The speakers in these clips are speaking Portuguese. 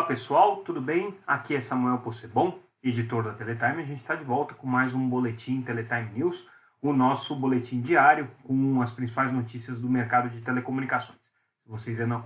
Olá pessoal, tudo bem? Aqui é Samuel Possebon, editor da Teletime. A gente está de volta com mais um boletim Teletime News, o nosso boletim diário com as principais notícias do mercado de telecomunicações. Se vocês ainda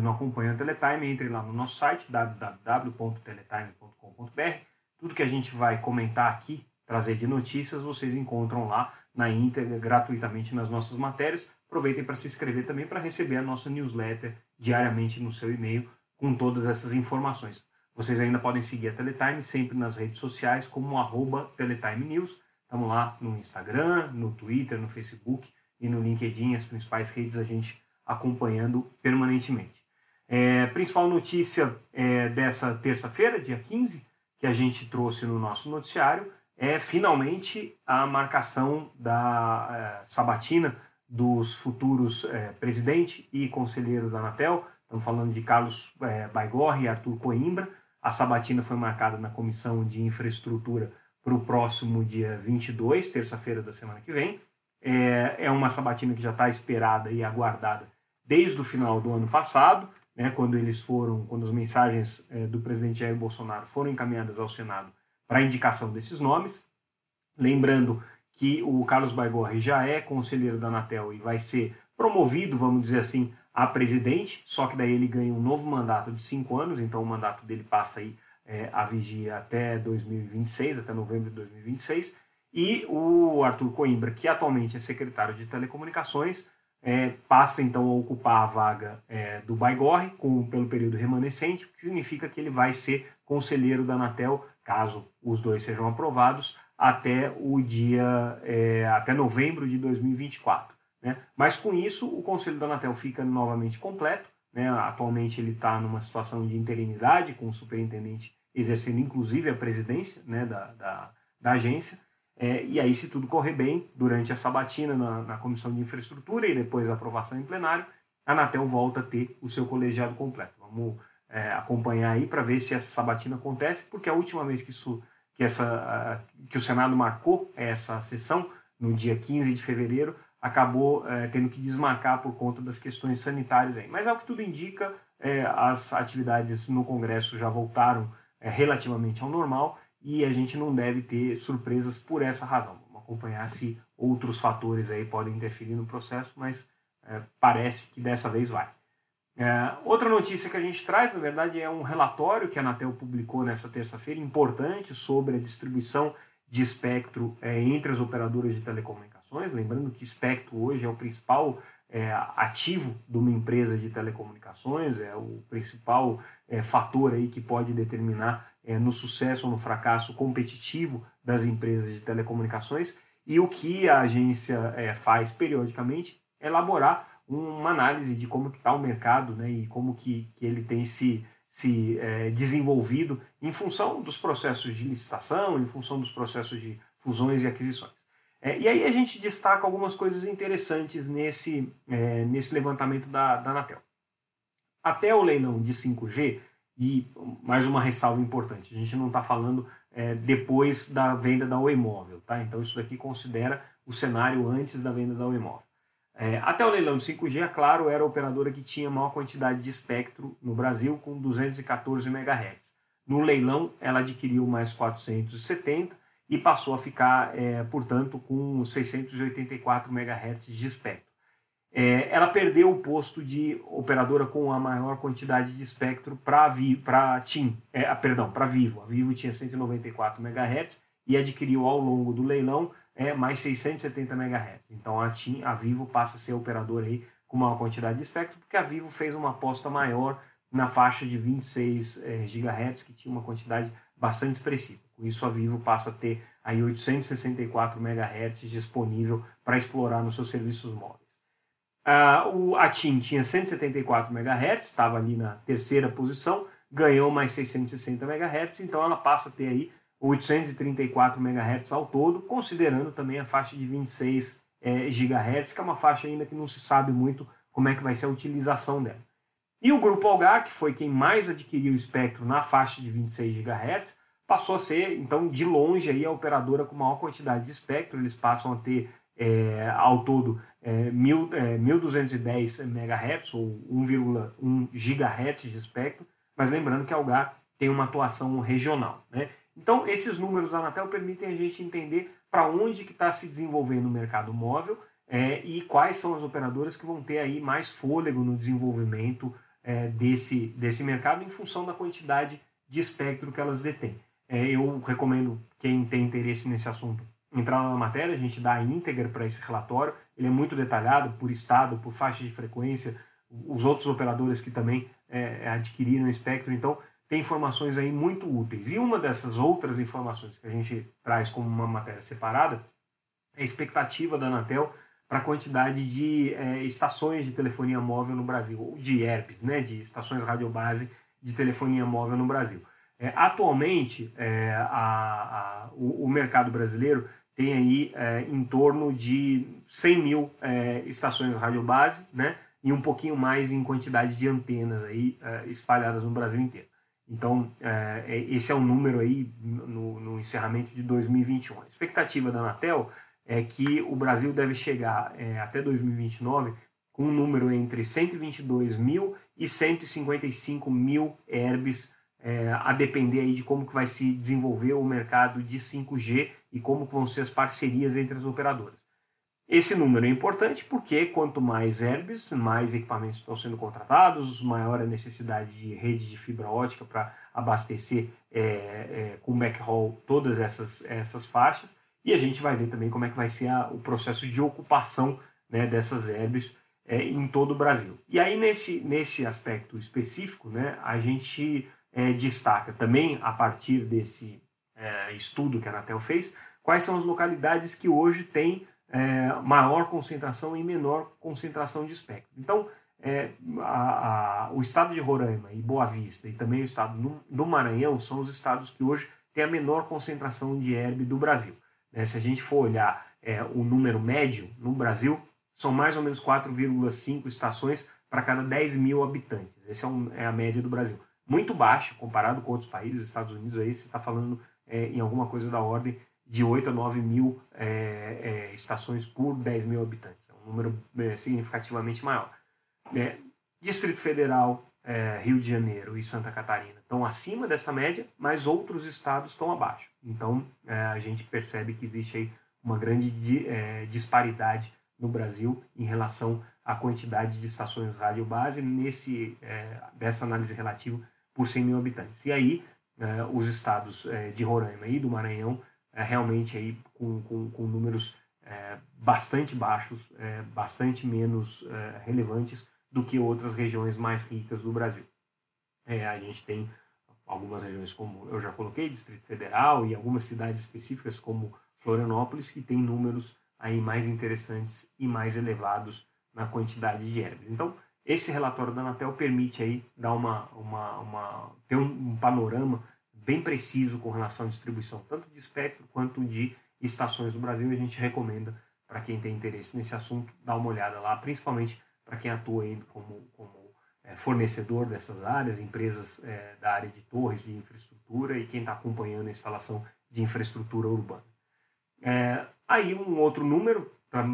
não acompanham a Teletime, entre lá no nosso site www.teletime.com.br. Tudo que a gente vai comentar aqui, trazer de notícias, vocês encontram lá na íntegra, gratuitamente nas nossas matérias. Aproveitem para se inscrever também para receber a nossa newsletter diariamente no seu e-mail com todas essas informações. Vocês ainda podem seguir a Teletime sempre nas redes sociais como arroba Teletime News. Estamos lá no Instagram, no Twitter, no Facebook e no LinkedIn, as principais redes a gente acompanhando permanentemente. É, principal notícia é, dessa terça-feira, dia 15, que a gente trouxe no nosso noticiário, é finalmente a marcação da é, sabatina dos futuros é, presidente e conselheiro da Anatel, Estamos falando de Carlos é, Baigorre e Arthur Coimbra. A sabatina foi marcada na Comissão de Infraestrutura para o próximo dia 22, terça-feira da semana que vem. É, é uma sabatina que já está esperada e aguardada desde o final do ano passado, né, quando eles foram, quando as mensagens é, do presidente Jair Bolsonaro foram encaminhadas ao Senado para a indicação desses nomes. Lembrando que o Carlos Baigorre já é conselheiro da Anatel e vai ser promovido, vamos dizer assim, a presidente, só que daí ele ganha um novo mandato de cinco anos, então o mandato dele passa aí é, a vigia até 2026, até novembro de 2026, e o Arthur Coimbra, que atualmente é secretário de Telecomunicações, é, passa então a ocupar a vaga é, do Baigorre com, pelo período remanescente, o que significa que ele vai ser conselheiro da Anatel, caso os dois sejam aprovados, até o dia, é, até novembro de 2024. Né? Mas com isso, o Conselho da Anatel fica novamente completo. Né? Atualmente ele está numa situação de interinidade, com o superintendente exercendo inclusive a presidência né, da, da, da agência. É, e aí, se tudo correr bem, durante a sabatina na, na Comissão de Infraestrutura e depois a aprovação em plenário, a Anatel volta a ter o seu colegiado completo. Vamos é, acompanhar aí para ver se essa sabatina acontece, porque a última vez que, isso, que, essa, que o Senado marcou essa sessão, no dia 15 de fevereiro, acabou é, tendo que desmarcar por conta das questões sanitárias. Aí. Mas, ao que tudo indica, é, as atividades no Congresso já voltaram é, relativamente ao normal e a gente não deve ter surpresas por essa razão. Vamos acompanhar se outros fatores aí podem interferir no processo, mas é, parece que dessa vez vai. É, outra notícia que a gente traz, na verdade, é um relatório que a Anatel publicou nessa terça-feira, importante, sobre a distribuição de espectro é, entre as operadoras de telecomunicações Lembrando que espectro hoje é o principal é, ativo de uma empresa de telecomunicações, é o principal é, fator aí que pode determinar é, no sucesso ou no fracasso competitivo das empresas de telecomunicações. E o que a agência é, faz periodicamente é elaborar uma análise de como está o mercado né, e como que, que ele tem se, se é, desenvolvido em função dos processos de licitação, em função dos processos de fusões e aquisições. É, e aí a gente destaca algumas coisas interessantes nesse, é, nesse levantamento da, da Anatel. Até o leilão de 5G, e mais uma ressalva importante, a gente não está falando é, depois da venda da Oi Móvel, tá? então isso daqui considera o cenário antes da venda da Oi Móvel. É, até o leilão de 5G, a Claro era a operadora que tinha maior quantidade de espectro no Brasil, com 214 MHz. No leilão, ela adquiriu mais 470 e passou a ficar, é, portanto, com 684 MHz de espectro. É, ela perdeu o posto de operadora com a maior quantidade de espectro para TIM, é, perdão, para Vivo. A Vivo tinha 194 MHz e adquiriu ao longo do leilão é, mais 670 MHz. Então a TIM, a Vivo passa a ser operadora aí com maior quantidade de espectro, porque a Vivo fez uma aposta maior na faixa de 26 é, GHz, que tinha uma quantidade bastante expressiva. Com isso, a Vivo passa a ter aí 864 MHz disponível para explorar nos seus serviços móveis. Uh, o, a TIM tinha 174 MHz, estava ali na terceira posição, ganhou mais 660 MHz, então ela passa a ter aí 834 MHz ao todo, considerando também a faixa de 26 é, GHz, que é uma faixa ainda que não se sabe muito como é que vai ser a utilização dela. E o grupo Algar, que foi quem mais adquiriu o espectro na faixa de 26 GHz, passou a ser, então, de longe aí, a operadora com maior quantidade de espectro. Eles passam a ter, é, ao todo, é, mil, é, 1.210 MHz, ou 1,1 GHz de espectro, mas lembrando que a Algar tem uma atuação regional. Né? Então, esses números da Anatel permitem a gente entender para onde que está se desenvolvendo o mercado móvel é, e quais são as operadoras que vão ter aí mais fôlego no desenvolvimento é, desse, desse mercado em função da quantidade de espectro que elas detêm. É, eu recomendo quem tem interesse nesse assunto entrar na matéria, a gente dá a íntegra para esse relatório, ele é muito detalhado por estado, por faixa de frequência, os outros operadores que também é, adquiriram espectro, então tem informações aí muito úteis. E uma dessas outras informações que a gente traz como uma matéria separada é a expectativa da Anatel para a quantidade de é, estações de telefonia móvel no Brasil, de ERPs, né, de estações radiobase de telefonia móvel no Brasil. É, atualmente, é, a, a, o, o, mercado brasileiro tem aí é, em torno de 100 mil é, estações radiobase, né, e um pouquinho mais em quantidade de antenas aí é, espalhadas no Brasil inteiro. Então, esse é o número aí no, no encerramento de 2021. A expectativa da Anatel é que o Brasil deve chegar é, até 2029 com um número entre 122 mil e 155 mil herbes, é, a depender aí de como que vai se desenvolver o mercado de 5G e como vão ser as parcerias entre as operadoras. Esse número é importante porque quanto mais herbes, mais equipamentos estão sendo contratados, maior a necessidade de rede de fibra ótica para abastecer é, é, com backhaul todas essas, essas faixas. E a gente vai ver também como é que vai ser a, o processo de ocupação né, dessas herbes é, em todo o Brasil. E aí, nesse, nesse aspecto específico, né, a gente é, destaca também, a partir desse é, estudo que a Anatel fez, quais são as localidades que hoje têm é, maior concentração e menor concentração de espectro. Então, é, a, a, o estado de Roraima e Boa Vista e também o estado do, do Maranhão são os estados que hoje têm a menor concentração de herb do Brasil. Né? Se a gente for olhar é, o número médio no Brasil, são mais ou menos 4,5 estações para cada 10 mil habitantes. Essa é, um, é, a média do Brasil. Muito baixa comparado com outros países, Estados Unidos, aí você está falando é, em alguma coisa da ordem de 8 a 9 mil é, é, estações por 10 mil habitantes. É um número é, significativamente maior. Distrito Federal, Rio de Janeiro e Santa Catarina estão acima dessa média, mas outros estados estão abaixo. Então é, a gente percebe que existe aí uma grande é, disparidade no Brasil em relação à quantidade de estações rádio base nesse, é, dessa análise relativa por 100 mil habitantes. E aí os estados de Roraima e do Maranhão realmente aí com, com, com números bastante baixos, bastante menos relevantes do que outras regiões mais ricas do Brasil. a gente tem algumas regiões, como eu já coloquei, Distrito Federal e algumas cidades específicas, como Florianópolis, que tem números aí mais interessantes e mais elevados na quantidade de herbes. Então, esse relatório da Anatel permite aí dar uma, uma, uma ter um, um, panorama bem preciso com relação à distribuição tanto de espectro quanto de estações do Brasil e a gente recomenda para quem tem interesse nesse assunto dar uma olhada lá, principalmente para quem atua aí como, como fornecedor dessas áreas, empresas é, da área de torres de infraestrutura e quem está acompanhando a instalação de infraestrutura urbana. É, aí um outro número,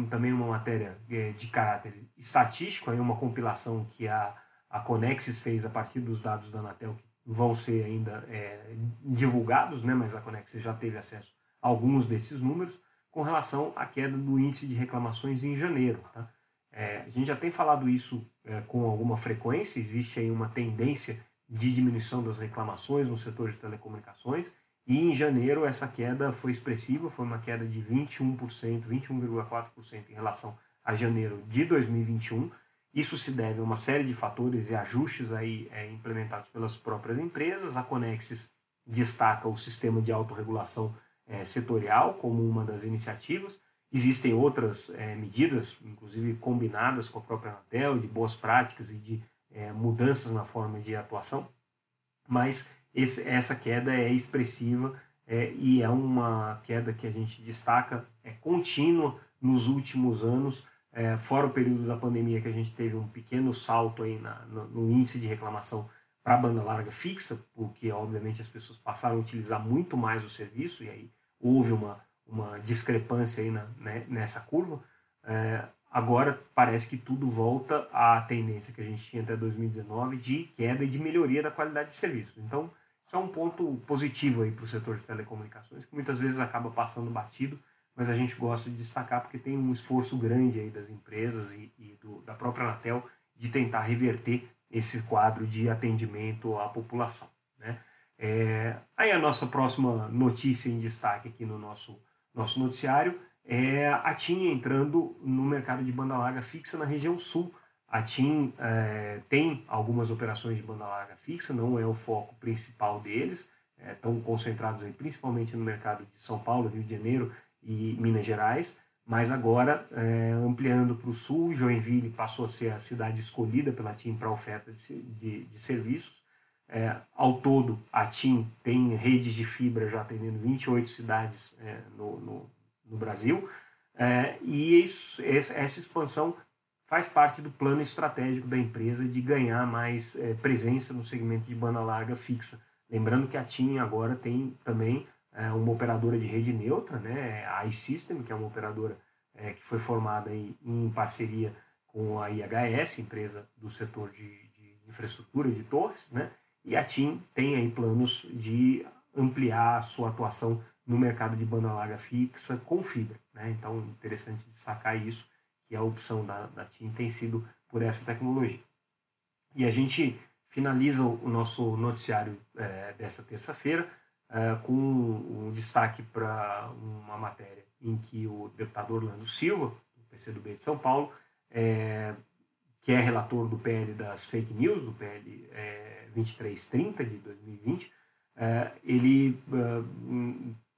também uma matéria é, de caráter estatístico, aí uma compilação que a, a Conexis fez a partir dos dados da Anatel, que vão ser ainda é, divulgados, né, mas a Conexis já teve acesso a alguns desses números, com relação à queda do índice de reclamações em janeiro. Tá? É, a gente já tem falado isso é, com alguma frequência, existe aí uma tendência de diminuição das reclamações no setor de telecomunicações, e em janeiro essa queda foi expressiva, foi uma queda de 21%, 21,4% em relação a janeiro de 2021. Isso se deve a uma série de fatores e ajustes aí é, implementados pelas próprias empresas. A Conexis destaca o sistema de autorregulação é, setorial como uma das iniciativas. Existem outras é, medidas, inclusive combinadas com a própria Anatel, de boas práticas e de é, mudanças na forma de atuação, mas esse, essa queda é expressiva é, e é uma queda que a gente destaca, é contínua nos últimos anos, é, fora o período da pandemia que a gente teve um pequeno salto aí na, no, no índice de reclamação para a banda larga fixa, porque obviamente as pessoas passaram a utilizar muito mais o serviço e aí houve uma uma discrepância aí na, né, nessa curva. É, agora parece que tudo volta à tendência que a gente tinha até 2019 de queda e de melhoria da qualidade de serviço. Então, isso é um ponto positivo aí para o setor de telecomunicações, que muitas vezes acaba passando batido, mas a gente gosta de destacar porque tem um esforço grande aí das empresas e, e do, da própria Anatel de tentar reverter esse quadro de atendimento à população. Né? É, aí a nossa próxima notícia em destaque aqui no nosso, nosso noticiário é a TIM entrando no mercado de banda larga fixa na região sul. A TIM é, tem algumas operações de banda larga fixa, não é o foco principal deles, é, estão concentrados aí, principalmente no mercado de São Paulo, Rio de Janeiro e Minas Gerais, mas agora é, ampliando para o sul, Joinville passou a ser a cidade escolhida pela TIM para oferta de, de, de serviços. É, ao todo, a TIM tem redes de fibra já atendendo 28 cidades é, no, no, no, Brasil, é, e isso, essa expansão faz parte do plano estratégico da empresa de ganhar mais é, presença no segmento de banda larga fixa. Lembrando que a TIM agora tem também é, uma operadora de rede neutra, né, a iSystem, que é uma operadora é, que foi formada em, em, parceria com a IHS, empresa do setor de, de, infraestrutura de torres, né, e a TIM tem aí planos de ampliar a sua atuação no mercado de banda larga fixa com fibra. Né? Então, interessante destacar isso, que a opção da, da TIM tem sido por essa tecnologia. E a gente finaliza o nosso noticiário é, dessa terça-feira é, com um destaque para uma matéria em que o deputado Orlando Silva, do PCdoB de São Paulo, é, que é relator do PL das fake news, do PL é, 2330 de 2020, é, ele é,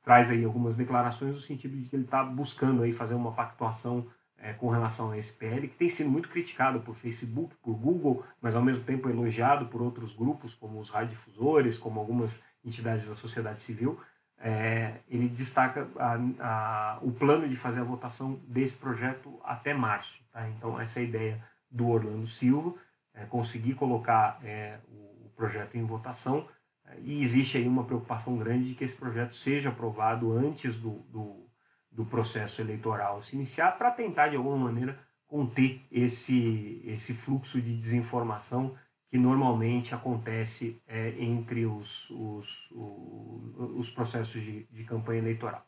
traz aí algumas declarações no sentido de que ele está buscando aí fazer uma pactuação é, com relação a esse PL, que tem sido muito criticado por Facebook, por Google, mas ao mesmo tempo elogiado por outros grupos, como os radiodifusores, como algumas entidades da sociedade civil, é, ele destaca a, a, o plano de fazer a votação desse projeto até março. Tá? Então, essa é a ideia do Orlando Silva, é, conseguir colocar é, projeto em votação, é, e existe aí uma preocupação grande de que esse projeto seja aprovado antes do, do, do processo eleitoral se iniciar, para tentar, de alguma maneira, conter esse, esse fluxo de desinformação que normalmente acontece é, entre os, os, os, os processos de, de, campanha eleitoral.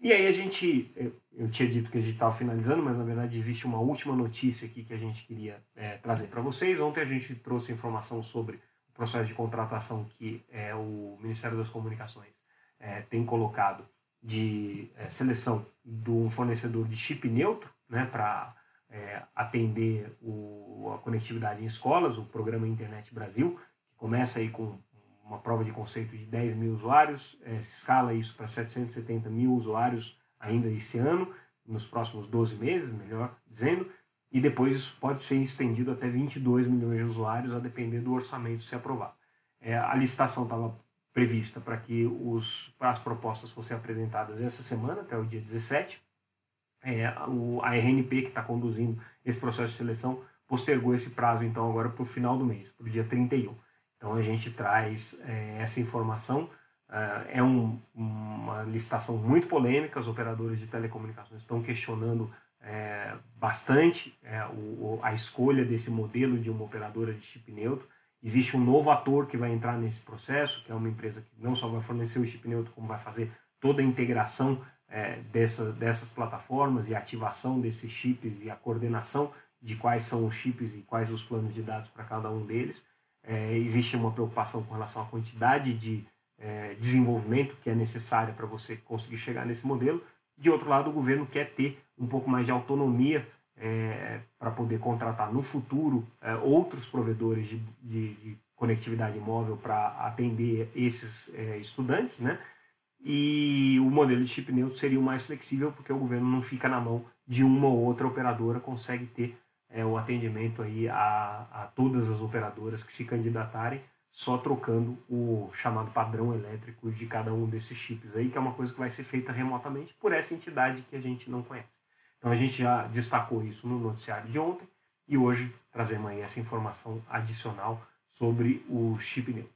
E aí a gente, eu tinha dito que a gente estava finalizando, mas na verdade existe uma última notícia aqui que a gente queria é, trazer para vocês. Ontem a gente trouxe informação sobre processo de contratação que é, o Ministério das Comunicações é, tem colocado de é, seleção de um fornecedor de chip neutro né, para é, atender o, a conectividade em escolas, o programa Internet Brasil, que começa aí com uma prova de conceito de 10 mil usuários, é, escala isso para 770 mil usuários ainda esse ano, nos próximos 12 meses, melhor dizendo, e depois isso pode ser estendido até 22 milhões de usuários, a depender do orçamento ser aprovado. É, a licitação estava prevista para que os, as propostas fossem apresentadas essa semana, até o dia 17, é, o, a RNP, que está conduzindo esse processo de seleção, postergou esse prazo, então, agora para o final do mês, para o dia 31. Então, a gente traz é, essa informação. É, é um, uma licitação muito polêmica, os operadores de telecomunicações estão questionando é, bastante é, o, a escolha desse modelo de uma operadora de chip neutro. Existe um novo ator que vai entrar nesse processo, que é uma empresa que não só vai fornecer o chip neutro, como vai fazer toda a integração é, dessa, dessas plataformas e ativação desses chips e a coordenação de quais são os chips e quais os planos de dados para cada um deles. É, existe uma preocupação com relação à quantidade de é, desenvolvimento que é necessária para você conseguir chegar nesse modelo. De outro lado, o governo quer ter um pouco mais de autonomia é, para poder contratar no futuro é, outros provedores de, de, de conectividade móvel para atender esses é, estudantes, né? E o modelo de chip neutro seria o mais flexível, porque o governo não fica na mão de uma ou outra operadora, consegue ter é, o atendimento aí a, a todas as operadoras que se candidatarem, só trocando o chamado padrão elétrico de cada um desses chips aí, que é uma coisa que vai ser feita remotamente por essa entidade que a gente não conhece. Então a gente já destacou isso no noticiário de ontem e hoje trazemos aí essa informação adicional sobre o chip neutro.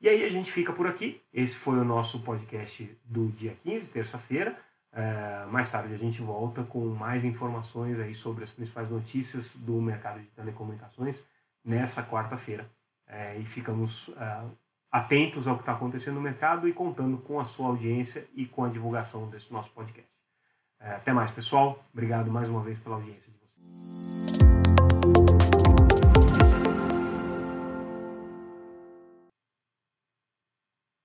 E aí a gente fica por aqui. Esse foi o nosso podcast do dia 15, terça-feira. É, mais tarde a gente volta com mais informações aí sobre as principais notícias do mercado de telecomunicações nessa quarta-feira. É, e ficamos é, atentos ao que está acontecendo no mercado e contando com a sua audiência e com a divulgação desse nosso podcast. É, até mais, pessoal. Obrigado mais uma vez pela audiência.